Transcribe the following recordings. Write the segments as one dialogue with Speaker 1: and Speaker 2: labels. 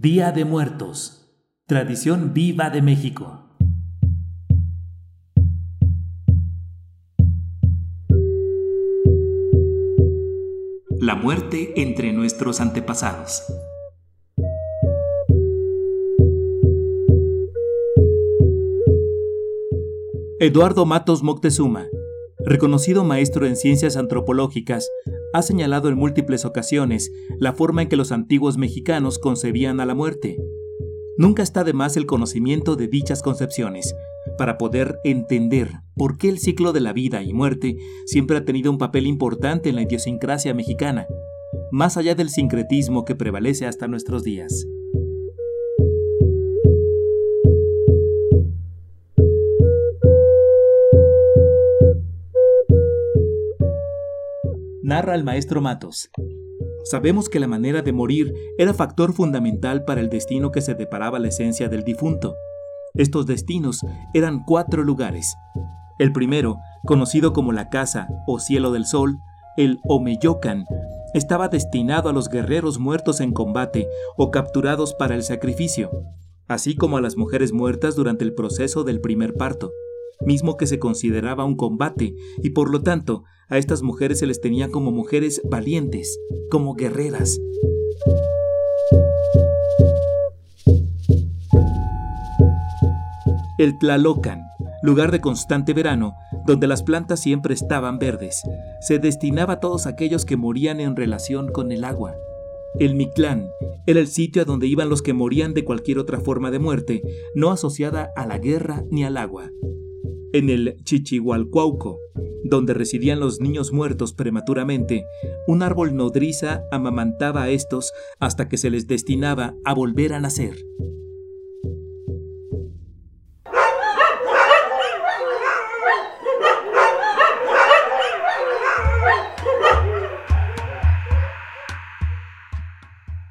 Speaker 1: Día de Muertos. Tradición viva de México. La muerte entre nuestros antepasados. Eduardo Matos Moctezuma, reconocido maestro en ciencias antropológicas, ha señalado en múltiples ocasiones la forma en que los antiguos mexicanos concebían a la muerte. Nunca está de más el conocimiento de dichas concepciones, para poder entender por qué el ciclo de la vida y muerte siempre ha tenido un papel importante en la idiosincrasia mexicana, más allá del sincretismo que prevalece hasta nuestros días. Narra el maestro Matos. Sabemos que la manera de morir era factor fundamental para el destino que se deparaba la esencia del difunto. Estos destinos eran cuatro lugares. El primero, conocido como la casa o cielo del sol, el Omeyocan, estaba destinado a los guerreros muertos en combate o capturados para el sacrificio, así como a las mujeres muertas durante el proceso del primer parto mismo que se consideraba un combate, y por lo tanto a estas mujeres se les tenía como mujeres valientes, como guerreras. El Tlalocan, lugar de constante verano, donde las plantas siempre estaban verdes, se destinaba a todos aquellos que morían en relación con el agua. El Mictlán era el sitio a donde iban los que morían de cualquier otra forma de muerte, no asociada a la guerra ni al agua en el Chichihualcuauco, donde residían los niños muertos prematuramente, un árbol nodriza amamantaba a estos hasta que se les destinaba a volver a nacer.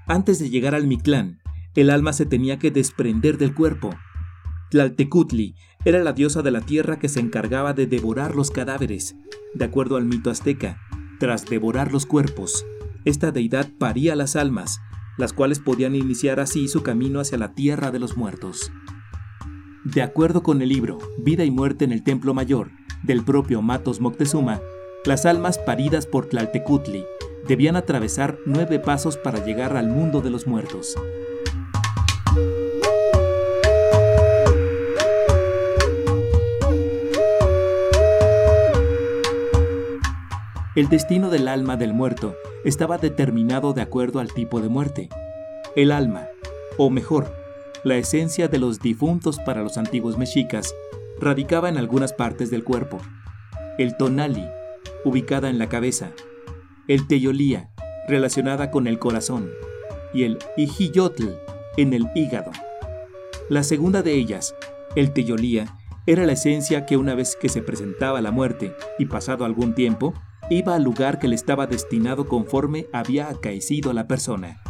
Speaker 1: Antes de llegar al Mictlán, el alma se tenía que desprender del cuerpo. Tlaltecutli era la diosa de la tierra que se encargaba de devorar los cadáveres. De acuerdo al mito azteca, tras devorar los cuerpos, esta deidad paría las almas, las cuales podían iniciar así su camino hacia la tierra de los muertos. De acuerdo con el libro Vida y Muerte en el Templo Mayor del propio Matos Moctezuma, las almas paridas por Tlaltecutli debían atravesar nueve pasos para llegar al mundo de los muertos. El destino del alma del muerto estaba determinado de acuerdo al tipo de muerte. El alma, o mejor, la esencia de los difuntos para los antiguos mexicas, radicaba en algunas partes del cuerpo. El tonali, ubicada en la cabeza. El teyolía, relacionada con el corazón. Y el ijiyotl, en el hígado. La segunda de ellas, el teyolía, era la esencia que una vez que se presentaba la muerte y pasado algún tiempo, iba al lugar que le estaba destinado conforme había acaecido la persona.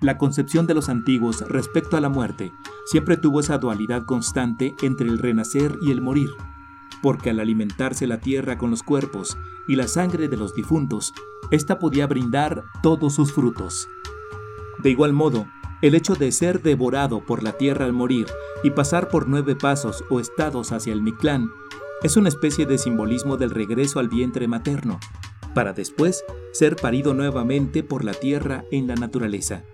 Speaker 1: La concepción de los antiguos respecto a la muerte siempre tuvo esa dualidad constante entre el renacer y el morir, porque al alimentarse la tierra con los cuerpos y la sangre de los difuntos, ésta podía brindar todos sus frutos. De igual modo, el hecho de ser devorado por la tierra al morir y pasar por nueve pasos o estados hacia el Mictlán es una especie de simbolismo del regreso al vientre materno, para después ser parido nuevamente por la tierra en la naturaleza.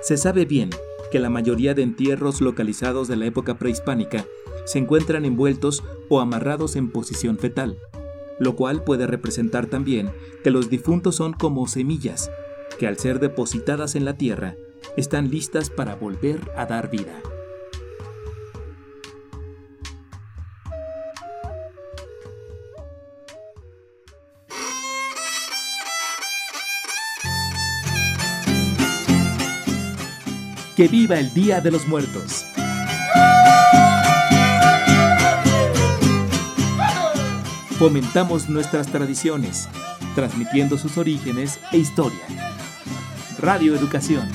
Speaker 1: Se sabe bien que la mayoría de entierros localizados de la época prehispánica se encuentran envueltos o amarrados en posición fetal, lo cual puede representar también que los difuntos son como semillas, que al ser depositadas en la tierra están listas para volver a dar vida. Que viva el Día de los Muertos. Fomentamos nuestras tradiciones, transmitiendo sus orígenes e historia. Radio Educación